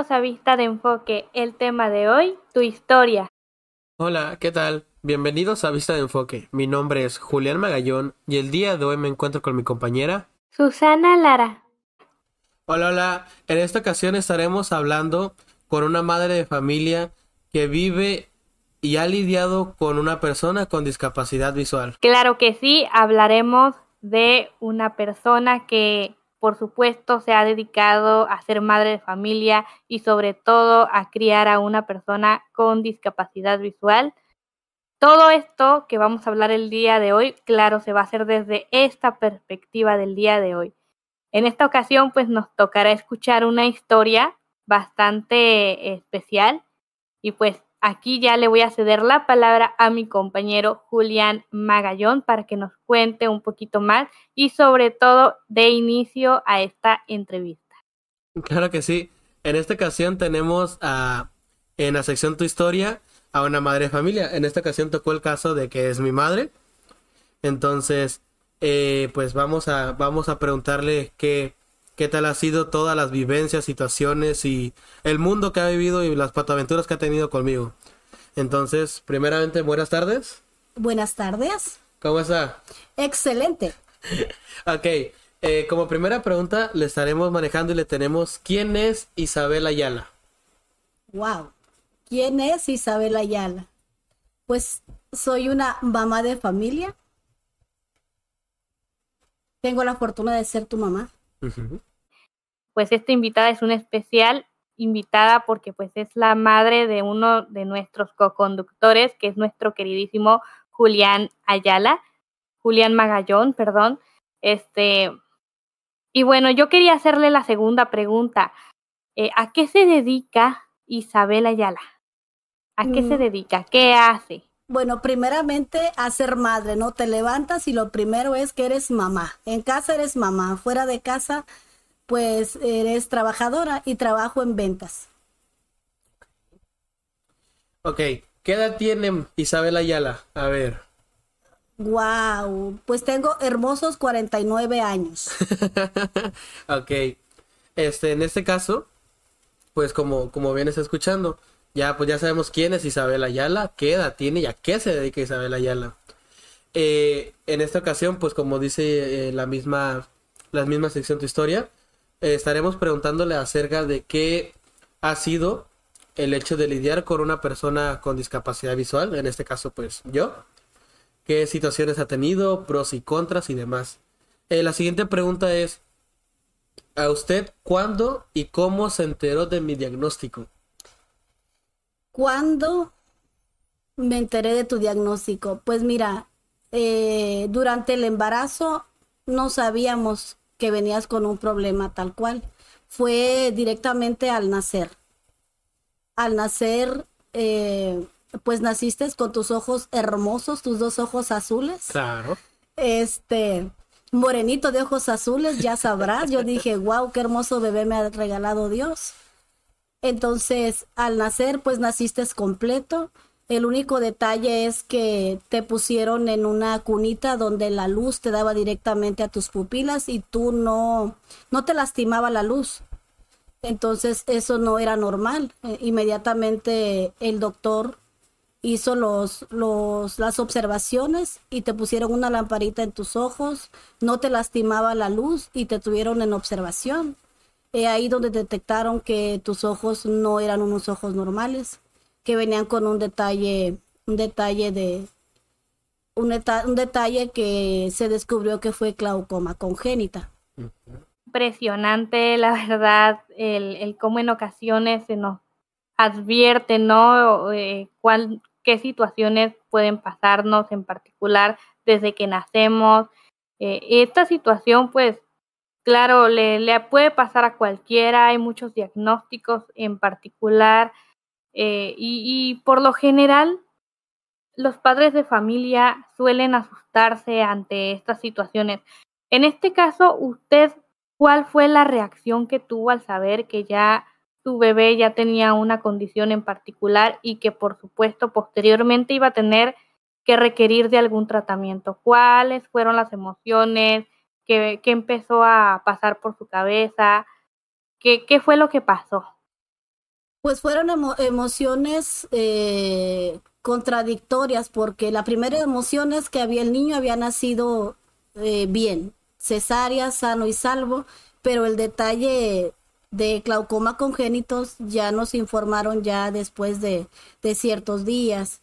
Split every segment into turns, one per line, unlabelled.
Bienvenidos a Vista de Enfoque. El tema de hoy, tu historia.
Hola, ¿qué tal? Bienvenidos a Vista de Enfoque. Mi nombre es Julián Magallón y el día de hoy me encuentro con mi compañera
Susana Lara.
Hola, hola. En esta ocasión estaremos hablando con una madre de familia que vive y ha lidiado con una persona con discapacidad visual.
Claro que sí, hablaremos de una persona que por supuesto se ha dedicado a ser madre de familia y sobre todo a criar a una persona con discapacidad visual. Todo esto que vamos a hablar el día de hoy, claro, se va a hacer desde esta perspectiva del día de hoy. En esta ocasión, pues nos tocará escuchar una historia bastante especial y pues Aquí ya le voy a ceder la palabra a mi compañero Julián Magallón para que nos cuente un poquito más y sobre todo de inicio a esta entrevista.
Claro que sí. En esta ocasión tenemos a, en la sección Tu Historia a una madre de familia. En esta ocasión tocó el caso de que es mi madre. Entonces, eh, pues vamos a, vamos a preguntarle qué, qué tal ha sido todas las vivencias, situaciones y el mundo que ha vivido y las patoaventuras que ha tenido conmigo. Entonces, primeramente, buenas tardes.
Buenas tardes.
¿Cómo está?
Excelente.
ok, eh, como primera pregunta le estaremos manejando y le tenemos ¿quién es Isabel Ayala?
Wow, ¿quién es Isabel Ayala? Pues soy una mamá de familia. Tengo la fortuna de ser tu mamá
pues esta invitada es una especial invitada porque pues es la madre de uno de nuestros co-conductores, que es nuestro queridísimo Julián Ayala, Julián Magallón, perdón. Este, y bueno, yo quería hacerle la segunda pregunta. Eh, ¿A qué se dedica Isabel Ayala? ¿A qué se mm. dedica? ¿Qué hace?
Bueno, primeramente a ser madre, ¿no? Te levantas y lo primero es que eres mamá. En casa eres mamá, fuera de casa pues eres trabajadora y trabajo en ventas.
Ok, ¿qué edad tiene Isabel Ayala? A ver.
Wow, pues tengo hermosos 49 años.
ok, este, en este caso, pues como, como vienes escuchando, ya pues ya sabemos quién es Isabel Ayala, qué edad tiene y a qué se dedica Isabel Ayala. Eh, en esta ocasión, pues como dice eh, la misma, la misma sección de tu historia, estaremos preguntándole acerca de qué ha sido el hecho de lidiar con una persona con discapacidad visual, en este caso pues yo, qué situaciones ha tenido, pros y contras y demás. Eh, la siguiente pregunta es, ¿a usted cuándo y cómo se enteró de mi diagnóstico?
¿Cuándo me enteré de tu diagnóstico? Pues mira, eh, durante el embarazo no sabíamos que venías con un problema tal cual. Fue directamente al nacer. Al nacer, eh, pues naciste con tus ojos hermosos, tus dos ojos azules.
Claro.
Este, morenito de ojos azules, ya sabrás. Yo dije, wow, qué hermoso bebé me ha regalado Dios. Entonces, al nacer, pues naciste completo el único detalle es que te pusieron en una cunita donde la luz te daba directamente a tus pupilas y tú no, no te lastimaba la luz. Entonces eso no era normal. Eh, inmediatamente el doctor hizo los, los, las observaciones y te pusieron una lamparita en tus ojos, no te lastimaba la luz y te tuvieron en observación. Eh, ahí donde detectaron que tus ojos no eran unos ojos normales que venían con un detalle, un detalle de, un, detalle que se descubrió que fue glaucoma congénita.
Impresionante, la verdad, el, el cómo en ocasiones se nos advierte, ¿no? Eh, cuál, qué situaciones pueden pasarnos en particular desde que nacemos. Eh, esta situación, pues, claro, le, le puede pasar a cualquiera, hay muchos diagnósticos en particular eh, y, por lo general, los padres de familia suelen asustarse ante estas situaciones. En este caso, usted, ¿cuál fue la reacción que tuvo al saber que ya su bebé ya tenía una condición en particular y que por supuesto posteriormente iba a tener que requerir de algún tratamiento? ¿Cuáles fueron las emociones? ¿Qué, qué empezó a pasar por su cabeza? ¿Qué, ¿Qué fue lo que pasó?
Pues fueron emociones eh, contradictorias porque la primera emoción es que había, el niño había nacido eh, bien, cesárea, sano y salvo, pero el detalle de glaucoma congénitos ya nos informaron ya después de, de ciertos días.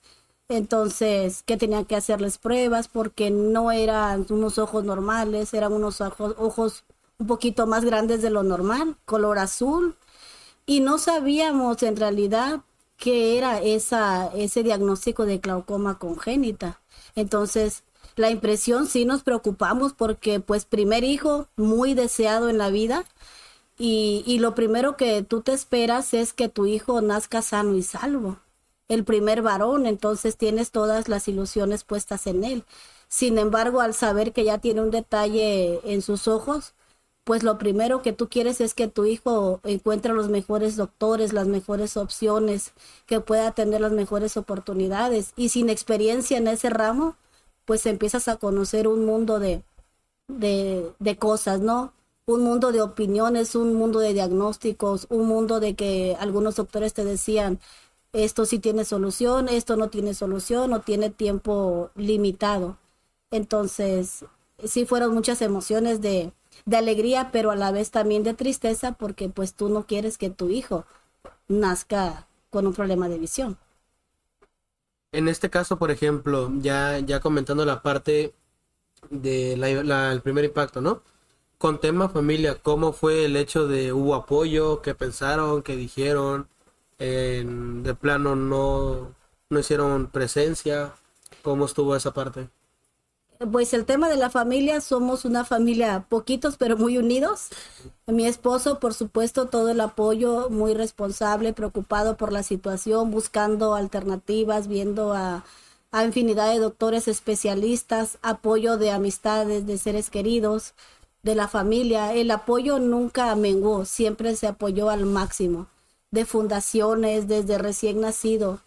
Entonces, que tenían que hacerles pruebas porque no eran unos ojos normales, eran unos ojos, ojos un poquito más grandes de lo normal, color azul. Y no sabíamos en realidad qué era esa, ese diagnóstico de glaucoma congénita. Entonces, la impresión sí nos preocupamos porque pues primer hijo muy deseado en la vida y, y lo primero que tú te esperas es que tu hijo nazca sano y salvo. El primer varón, entonces tienes todas las ilusiones puestas en él. Sin embargo, al saber que ya tiene un detalle en sus ojos, pues lo primero que tú quieres es que tu hijo encuentre los mejores doctores, las mejores opciones, que pueda tener las mejores oportunidades. Y sin experiencia en ese ramo, pues empiezas a conocer un mundo de, de, cosas, ¿no? Un mundo de opiniones, un mundo de diagnósticos, un mundo de que algunos doctores te decían, esto sí tiene solución, esto no tiene solución o tiene tiempo limitado. Entonces, sí fueron muchas emociones de, de alegría, pero a la vez también de tristeza porque pues tú no quieres que tu hijo nazca con un problema de visión.
En este caso, por ejemplo, ya, ya comentando la parte del el primer impacto, ¿no? Con tema familia, ¿cómo fue el hecho de hubo apoyo? ¿Qué pensaron? ¿Qué dijeron? de plano no, no hicieron presencia. ¿Cómo estuvo esa parte?
Pues el tema de la familia, somos una familia poquitos pero muy unidos. Mi esposo, por supuesto, todo el apoyo, muy responsable, preocupado por la situación, buscando alternativas, viendo a, a infinidad de doctores especialistas, apoyo de amistades, de seres queridos, de la familia. El apoyo nunca menguó, siempre se apoyó al máximo, de fundaciones, desde recién nacido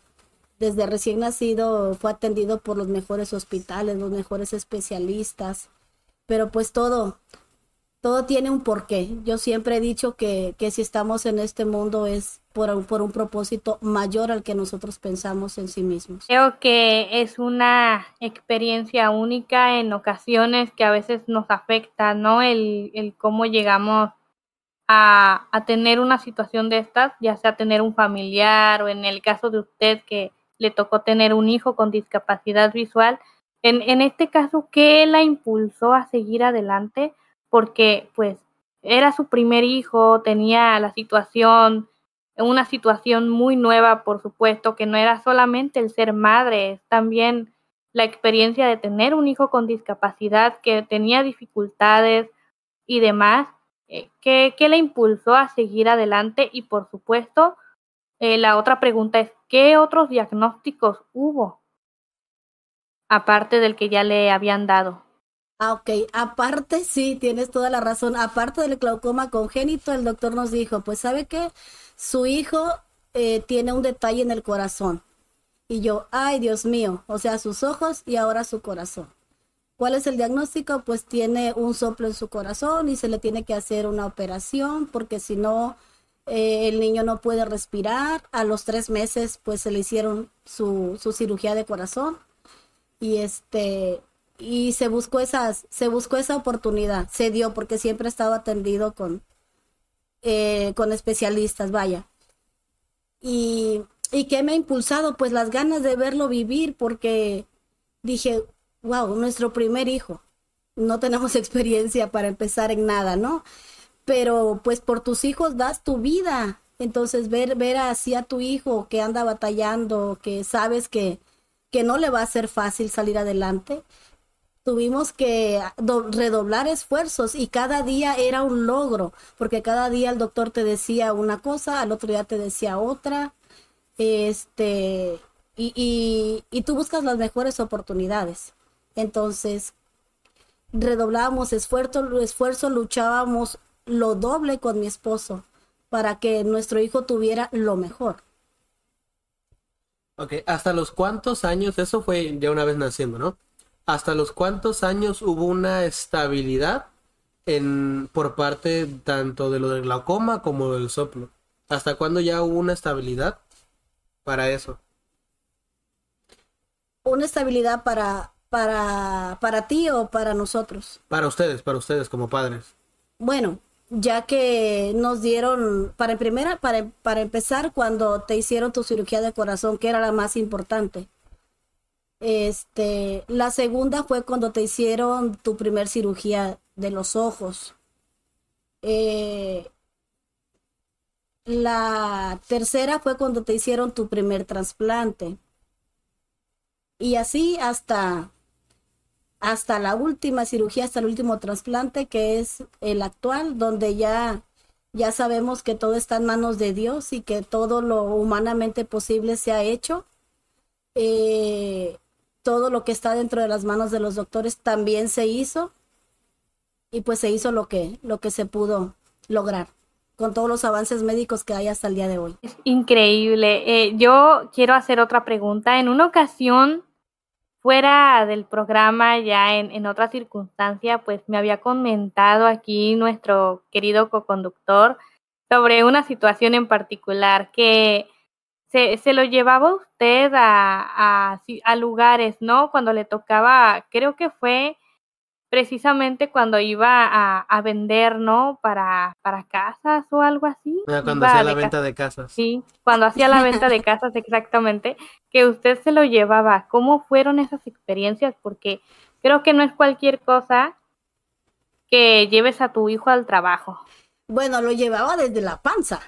desde recién nacido fue atendido por los mejores hospitales, los mejores especialistas, pero pues todo, todo tiene un porqué. Yo siempre he dicho que, que si estamos en este mundo es por, por un propósito mayor al que nosotros pensamos en sí mismos.
Creo que es una experiencia única en ocasiones que a veces nos afecta, ¿no? El, el cómo llegamos a, a tener una situación de estas, ya sea tener un familiar o en el caso de usted que le tocó tener un hijo con discapacidad visual. En, en este caso, ¿qué la impulsó a seguir adelante? Porque pues era su primer hijo, tenía la situación, una situación muy nueva, por supuesto, que no era solamente el ser madre, es también la experiencia de tener un hijo con discapacidad que tenía dificultades y demás. Eh, ¿Qué, qué le impulsó a seguir adelante? Y por supuesto, eh, la otra pregunta es, ¿qué otros diagnósticos hubo? Aparte del que ya le habían dado.
Ah, ok. Aparte, sí, tienes toda la razón. Aparte del glaucoma congénito, el doctor nos dijo, pues sabe que su hijo eh, tiene un detalle en el corazón. Y yo, ay, Dios mío, o sea, sus ojos y ahora su corazón. ¿Cuál es el diagnóstico? Pues tiene un soplo en su corazón y se le tiene que hacer una operación porque si no, eh, el niño no puede respirar, a los tres meses pues se le hicieron su, su cirugía de corazón y este y se buscó esas, se buscó esa oportunidad, se dio porque siempre he estado atendido con, eh, con especialistas, vaya. Y, y qué me ha impulsado, pues las ganas de verlo vivir, porque dije, wow, nuestro primer hijo. No tenemos experiencia para empezar en nada, ¿no? Pero pues por tus hijos das tu vida. Entonces ver, ver así a tu hijo que anda batallando, que sabes que, que no le va a ser fácil salir adelante, tuvimos que redoblar esfuerzos y cada día era un logro, porque cada día el doctor te decía una cosa, al otro día te decía otra, este, y, y, tú buscas las mejores oportunidades. Entonces, redoblábamos esfuerzo, esfuerzo, luchábamos lo doble con mi esposo para que nuestro hijo tuviera lo mejor.
Ok, ¿hasta los cuántos años? Eso fue ya una vez naciendo, ¿no? ¿Hasta los cuántos años hubo una estabilidad en, por parte tanto de lo del glaucoma como del soplo? ¿Hasta cuándo ya hubo una estabilidad para eso?
Una estabilidad para, para, para ti o para nosotros.
Para ustedes, para ustedes como padres.
Bueno, ya que nos dieron, para, primera, para, para empezar, cuando te hicieron tu cirugía de corazón, que era la más importante. Este, la segunda fue cuando te hicieron tu primer cirugía de los ojos. Eh, la tercera fue cuando te hicieron tu primer trasplante. Y así hasta, hasta la última cirugía, hasta el último trasplante, que es el actual, donde ya, ya sabemos que todo está en manos de Dios y que todo lo humanamente posible se ha hecho. Eh, todo lo que está dentro de las manos de los doctores también se hizo y pues se hizo lo que, lo que se pudo lograr con todos los avances médicos que hay hasta el día de hoy.
Es increíble. Eh, yo quiero hacer otra pregunta. En una ocasión, fuera del programa, ya en, en otra circunstancia, pues me había comentado aquí nuestro querido co-conductor sobre una situación en particular que se, se lo llevaba usted a, a, a lugares, ¿no? Cuando le tocaba, creo que fue precisamente cuando iba a, a vender, ¿no? Para, para casas o algo así.
Ah, cuando hacía la venta de casas.
Sí, cuando hacía la venta de casas exactamente, que usted se lo llevaba. ¿Cómo fueron esas experiencias? Porque creo que no es cualquier cosa que lleves a tu hijo al trabajo.
Bueno, lo llevaba desde la panza.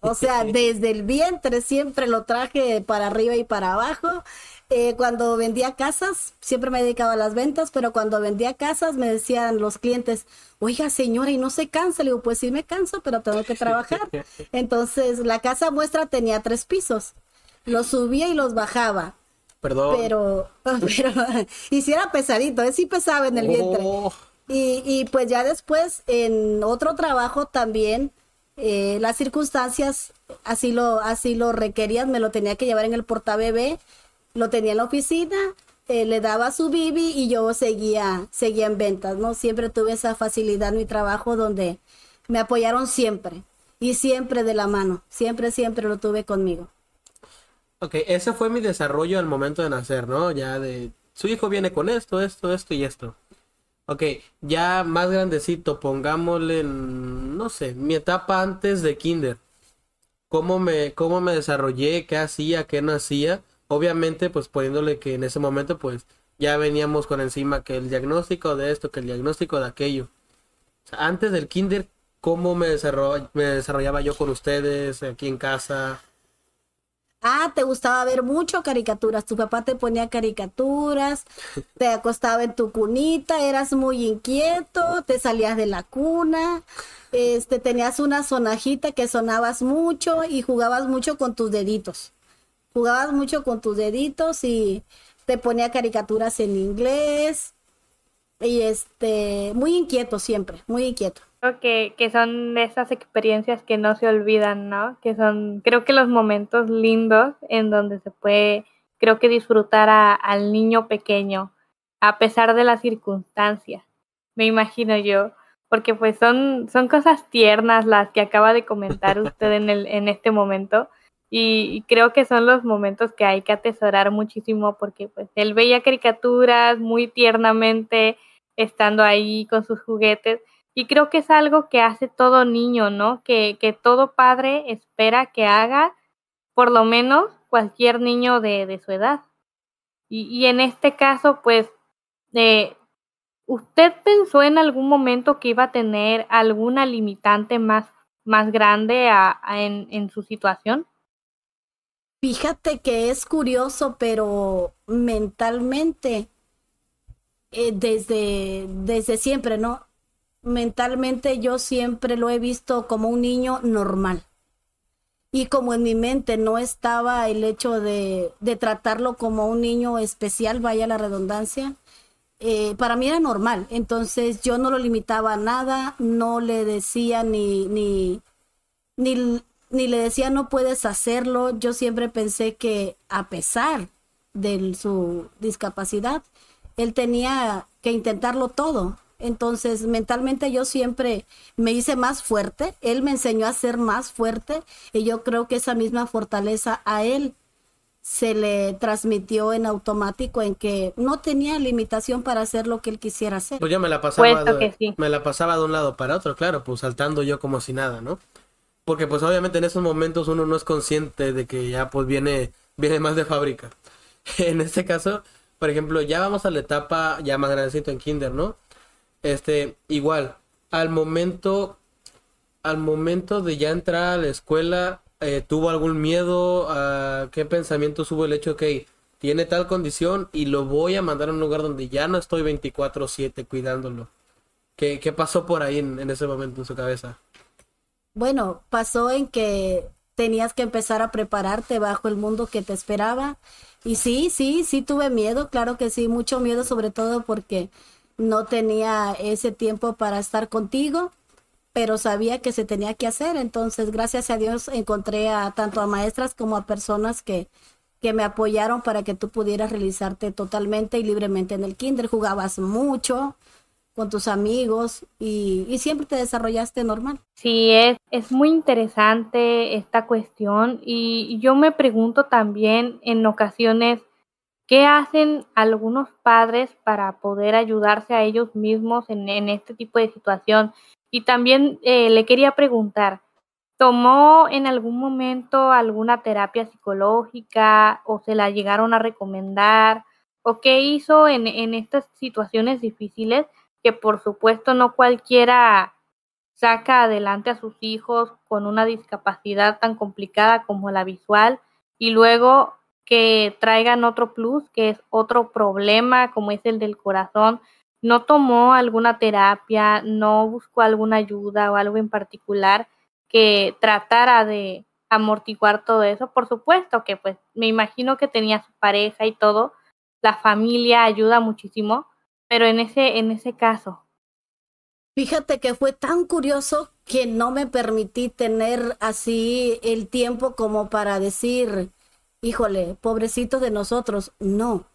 O sea, desde el vientre siempre lo traje para arriba y para abajo. Eh, cuando vendía casas, siempre me dedicaba a las ventas, pero cuando vendía casas me decían los clientes, oiga señora, ¿y no se cansa? Le digo, pues sí me canso, pero tengo que trabajar. Entonces, la casa muestra tenía tres pisos. Los subía y los bajaba.
Perdón.
Pero, pero, y si era pesadito, ¿eh? sí pesaba en el vientre.
Oh,
Y, y pues ya después, en otro trabajo también, eh, las circunstancias así lo, así lo requerían, me lo tenía que llevar en el portabebé, lo tenía en la oficina, eh, le daba su bibi y yo seguía, seguía en ventas, ¿no? Siempre tuve esa facilidad en mi trabajo donde me apoyaron siempre y siempre de la mano, siempre, siempre lo tuve conmigo.
Ok, ese fue mi desarrollo al momento de nacer, ¿no? Ya de su hijo viene con esto, esto, esto y esto. Ok, ya más grandecito, pongámosle, en, no sé, mi etapa antes de kinder. ¿Cómo me, cómo me desarrollé? ¿Qué hacía? ¿Qué no hacía? Obviamente, pues poniéndole que en ese momento, pues ya veníamos con encima que el diagnóstico de esto, que el diagnóstico de aquello. O sea, antes del kinder, ¿cómo me, desarroll- me desarrollaba yo con ustedes aquí en casa?
Ah, te gustaba ver mucho caricaturas. Tu papá te ponía caricaturas, te acostaba en tu cunita, eras muy inquieto, te salías de la cuna, este, tenías una sonajita que sonabas mucho y jugabas mucho con tus deditos. Jugabas mucho con tus deditos y te ponía caricaturas en inglés. Y este, muy inquieto siempre, muy inquieto.
Creo que, que son de esas experiencias que no se olvidan, ¿no? Que son, creo que los momentos lindos en donde se puede, creo que disfrutar a- al niño pequeño, a pesar de las circunstancias, me imagino yo, porque pues son, son cosas tiernas las que acaba de comentar usted en, el, en este momento. Y, creo que son los momentos que hay que atesorar muchísimo porque pues él veía caricaturas muy tiernamente estando ahí con sus juguetes y creo que es algo que hace todo niño, ¿no? Que, que todo padre espera que haga, por lo menos cualquier niño de, de su edad. Y, y en este caso, pues, eh, ¿usted pensó en algún momento que iba a tener alguna limitante más, más grande a en, en su situación?
Fíjate que es curioso, pero mentalmente, eh, desde, desde siempre, ¿no? Mentalmente yo siempre lo he visto como un niño normal. Y como en mi mente no estaba el hecho de, de tratarlo como un niño especial, vaya la redundancia, eh, para mí era normal. Entonces yo no lo limitaba a nada, no le decía ni, ni, ni, ni le decía no puedes hacerlo. Yo siempre pensé que a pesar de su discapacidad, él tenía que intentarlo todo. Entonces, mentalmente yo siempre me hice más fuerte, él me enseñó a ser más fuerte y yo creo que esa misma fortaleza a él se le transmitió en automático en que no tenía limitación para hacer lo que él quisiera hacer.
Pues yo me la pasaba de, me la pasaba de un lado para otro, claro, pues saltando yo como si nada, ¿no? Porque pues obviamente en esos momentos uno no es consciente de que ya pues viene viene más de fábrica. en este caso, por ejemplo, ya vamos a la etapa ya más grandecito en kinder, ¿no? Este, igual, al momento, al momento de ya entrar a la escuela, eh, ¿tuvo algún miedo? ¿A ¿Qué pensamiento hubo el hecho que tiene tal condición y lo voy a mandar a un lugar donde ya no estoy 24/7 cuidándolo? ¿Qué, ¿Qué, pasó por ahí en ese momento en su cabeza?
Bueno, pasó en que tenías que empezar a prepararte bajo el mundo que te esperaba. Y sí, sí, sí tuve miedo, claro que sí, mucho miedo sobre todo porque no tenía ese tiempo para estar contigo, pero sabía que se tenía que hacer. Entonces, gracias a Dios, encontré a tanto a maestras como a personas que, que me apoyaron para que tú pudieras realizarte totalmente y libremente en el kinder. Jugabas mucho con tus amigos y, y siempre te desarrollaste normal.
Sí, es, es muy interesante esta cuestión y yo me pregunto también en ocasiones ¿Qué hacen algunos padres para poder ayudarse a ellos mismos en, este tipo de situación? Y también eh, le quería preguntar, ¿tomó en algún momento alguna terapia psicológica o se la llegaron a recomendar? ¿O qué hizo en, en estas situaciones difíciles que por supuesto no cualquiera saca adelante a sus hijos con una discapacidad tan complicada como la visual y luego que traigan otro plus, que es otro problema como es el del corazón, no tomó alguna terapia, no buscó alguna ayuda o algo en particular que tratara de amortiguar todo eso. Por supuesto que pues me imagino que tenía su pareja y todo, la familia ayuda muchísimo, pero en ese en ese caso
Fíjate que fue tan curioso que no me permití tener así el tiempo como para decir, híjole, pobrecitos de nosotros. No.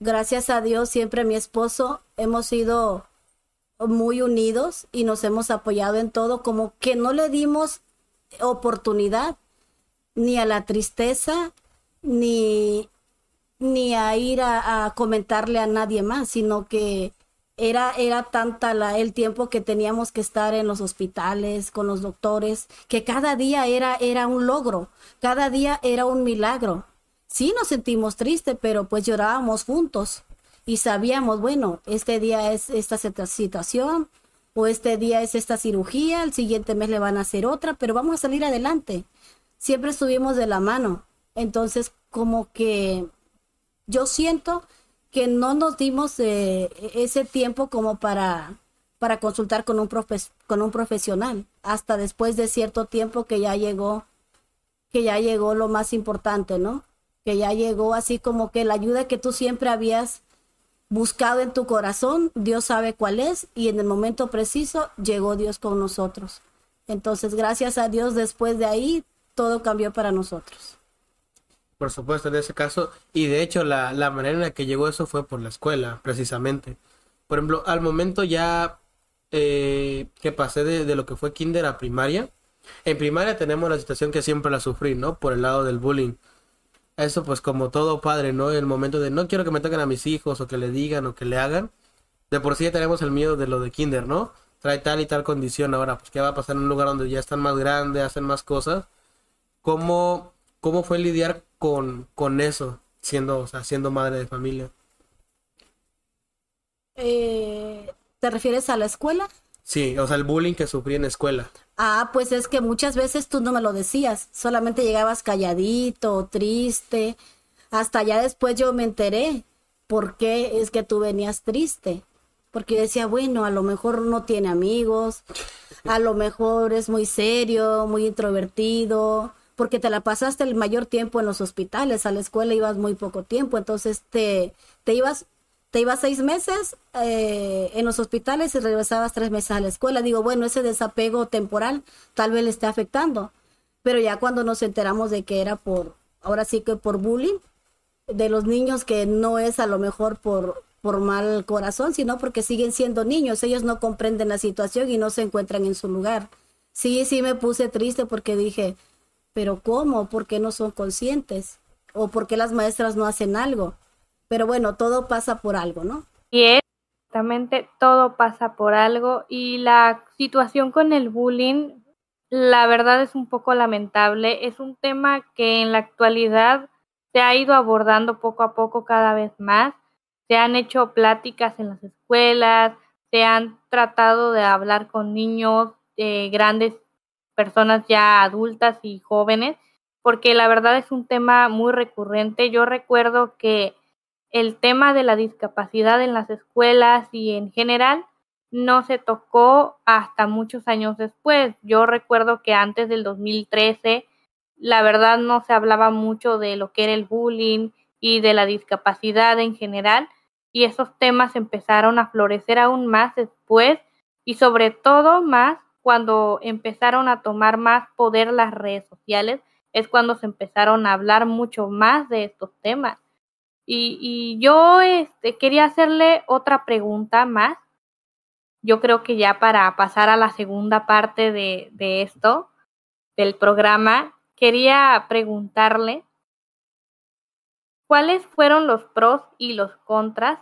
Gracias a Dios, siempre mi esposo hemos sido muy unidos y nos hemos apoyado en todo, como que no le dimos oportunidad ni a la tristeza, ni, ni a ir a, comentarle a nadie más, sino que era, era tanta la, el tiempo que teníamos que estar en los hospitales, con los doctores, que cada día era, era un logro, cada día era un milagro sí nos sentimos tristes, pero pues llorábamos juntos y sabíamos, bueno, este día es esta situación o este día es esta cirugía, el siguiente mes le van a hacer otra, pero vamos a salir adelante. Siempre estuvimos de la mano. Entonces, como que yo siento que no nos dimos eh, ese tiempo como para, para consultar con un, con un profesional, hasta después de cierto tiempo que ya llegó, que ya llegó lo más importante, ¿no? que ya llegó así como que la ayuda que tú siempre habías buscado en tu corazón, Dios sabe cuál es y en el momento preciso llegó Dios con nosotros. Entonces, gracias a Dios, después de ahí, todo cambió para nosotros.
Por supuesto, en ese caso, y de hecho la, la manera en la que llegó eso fue por la escuela, precisamente. Por ejemplo, al momento ya eh, que pasé de, de, lo que fue kinder a primaria, en primaria tenemos la situación que siempre la sufrí, ¿no? Por el lado del bullying eso pues como todo padre, ¿no? El momento de no quiero que me toquen a mis hijos o que le digan o que le hagan. De por sí ya tenemos el miedo de lo de kinder, ¿no? Trae tal y tal condición ahora, pues qué va a pasar en un lugar donde ya están más grandes, hacen más cosas. ¿Cómo, cómo fue lidiar con, con eso, siendo, o sea, siendo madre de familia?
Eh, ¿Te refieres a la escuela?
Sí, o sea, el bullying que sufrí en escuela.
Ah, pues es que muchas veces tú no me lo decías, solamente llegabas calladito, triste. Hasta ya después yo me enteré por qué es que tú venías triste. Porque yo decía, bueno, a lo mejor no tiene amigos, a lo mejor es muy serio, muy introvertido, porque te la pasaste el mayor tiempo en los hospitales, a la escuela ibas muy poco tiempo, entonces te, te ibas te ibas seis meses eh, en los hospitales y regresabas tres meses a la escuela. Digo, bueno, ese desapego temporal tal vez le esté afectando. Pero ya cuando nos enteramos de que era por, ahora sí que por bullying, de los niños que no es a lo mejor por, por mal corazón, sino porque siguen siendo niños, ellos no comprenden la situación y no se encuentran en su lugar. Sí, sí me puse triste porque dije, pero ¿cómo? ¿Por qué no son conscientes? ¿O por qué las maestras no hacen algo? Pero bueno, todo pasa por algo, ¿no?
Y exactamente, todo pasa por algo y la situación con el bullying, la verdad es un poco lamentable. Es un tema que en la actualidad se ha ido abordando poco a poco cada vez más. Se han hecho pláticas en las escuelas, se han tratado de hablar con niños, eh, grandes personas ya adultas y jóvenes, porque la verdad es un tema muy recurrente. Yo recuerdo que el tema de la discapacidad en las escuelas y en general no se tocó hasta muchos años después. Yo recuerdo que antes del 2013, la verdad no se hablaba mucho de lo que era el bullying y de la discapacidad en general, y esos temas empezaron a florecer aún más después y sobre todo más cuando empezaron a tomar más poder las redes sociales, es cuando se empezaron a hablar mucho más de estos temas. Y, yo este, quería hacerle otra pregunta más. Yo creo que ya para pasar a la segunda parte de, de esto, del programa, quería preguntarle cuáles fueron los pros y los contras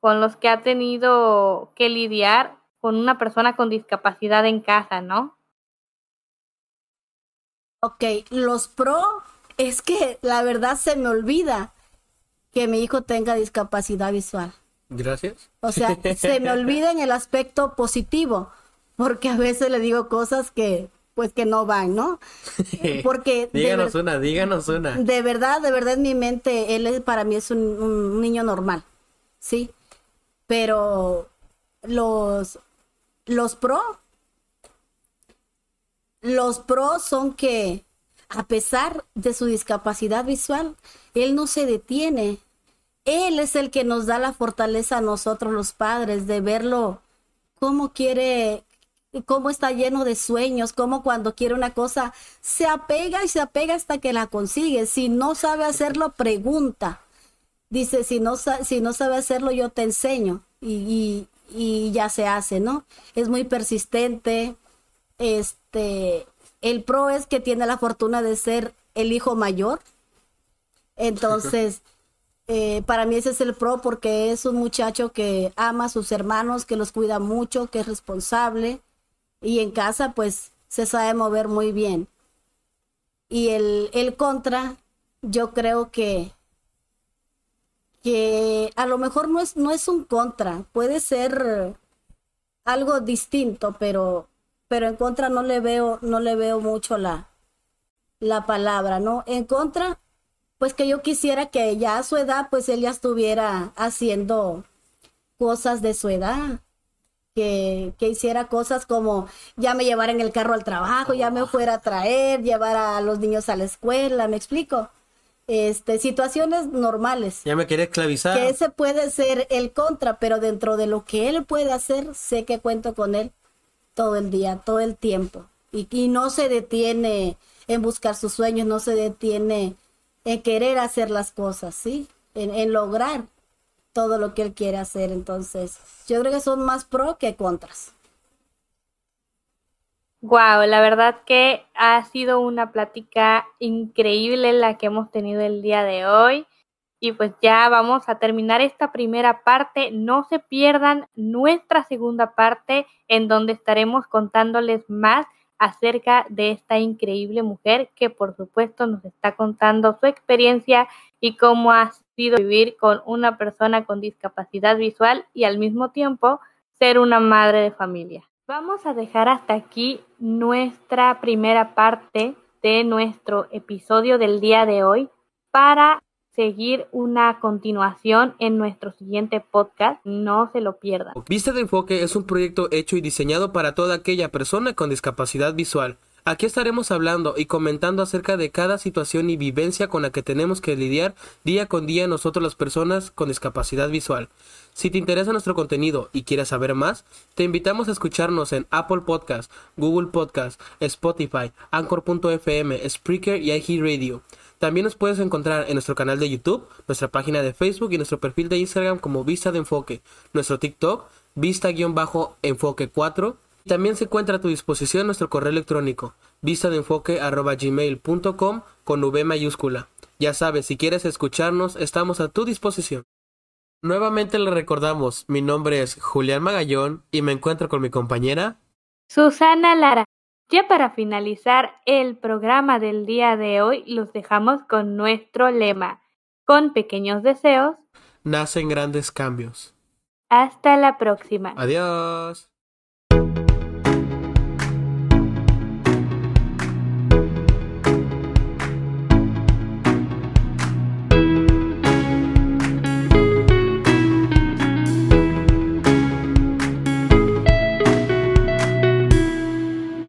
con los que ha tenido que lidiar con una persona con discapacidad en casa, ¿no?
Ok, los pros es que la verdad se me olvida que mi hijo tenga discapacidad visual.
Gracias.
O sea, se me olvida en el aspecto positivo, porque a veces le digo cosas que pues que no van, ¿no?
Porque díganos una, díganos una.
De verdad, de verdad en mi mente él es, para mí es un, niño normal, sí. Pero los los pro los pros son que a pesar de su discapacidad visual, él no se detiene él es el que nos da la fortaleza a nosotros los padres de verlo cómo quiere, cómo está lleno de sueños, cómo cuando quiere una cosa se apega y se apega hasta que la consigue. Si no sabe hacerlo, pregunta. Dice, si no, si no sabe hacerlo, yo te enseño. Y, y ya se hace, ¿no? Es muy persistente. Este, el pro es que tiene la fortuna de ser el hijo mayor. Entonces, eh, para mí ese es el pro porque es un muchacho que ama a sus hermanos, que los cuida mucho, que es responsable y en casa pues se sabe mover muy bien. Y el, el contra, yo creo que, que a lo mejor no es, no es un contra, puede ser algo distinto, pero, pero en contra no le veo, no le veo mucho la, la palabra, ¿no? En contra, pues que yo quisiera que ya a su edad, pues él ya estuviera haciendo cosas de su edad. Que, que, hiciera cosas como ya me llevara en el carro al trabajo, ya me fuera a traer, llevar a los niños a la escuela, ¿me explico? Este, situaciones normales.
Ya me quería esclavizar.
Que ese puede ser el contra, pero dentro de lo que él puede hacer, sé que cuento con él todo el día, todo el tiempo. Y, y no se detiene en buscar sus sueños, no se detiene en querer hacer las cosas, ¿sí? En, lograr todo lo que él quiere hacer. Entonces, yo creo que son más pro que contras.
Wow, la verdad que ha sido una plática increíble la que hemos tenido el día de hoy. Y pues ya vamos a terminar esta primera parte. No se pierdan nuestra segunda parte en donde estaremos contándoles más acerca de esta increíble mujer que por supuesto nos está contando su experiencia y cómo ha sido vivir con una persona con discapacidad visual y al mismo tiempo ser una madre de familia. Vamos a dejar hasta aquí nuestra primera parte de nuestro episodio del día de hoy para seguir una continuación en nuestro siguiente podcast. No se lo pierdan.
Vista de Enfoque es un proyecto hecho y diseñado para toda aquella persona con discapacidad visual. Aquí estaremos hablando y comentando acerca de cada situación y vivencia con la que tenemos que lidiar día con día nosotros las personas con discapacidad visual. Si te interesa nuestro contenido y quieres saber más, te invitamos a escucharnos en Apple Podcast, Google Podcast, Spotify, Anchor.fm, Spreaker y iHeartRadio. Radio. También nos puedes encontrar en nuestro canal de YouTube, nuestra página de Facebook y nuestro perfil de Instagram como Vista de Enfoque, nuestro TikTok, Vista-Enfoque 4. También se encuentra a tu disposición nuestro correo electrónico, vista de enfoque gmail.com con V mayúscula. Ya sabes, si quieres escucharnos, estamos a tu disposición. Nuevamente le recordamos, mi nombre es Julián Magallón y me encuentro con mi compañera
Susana Lara. Ya para finalizar el programa del día de hoy, los dejamos con nuestro lema. Con pequeños deseos,
nacen grandes cambios.
Hasta la próxima.
Adiós.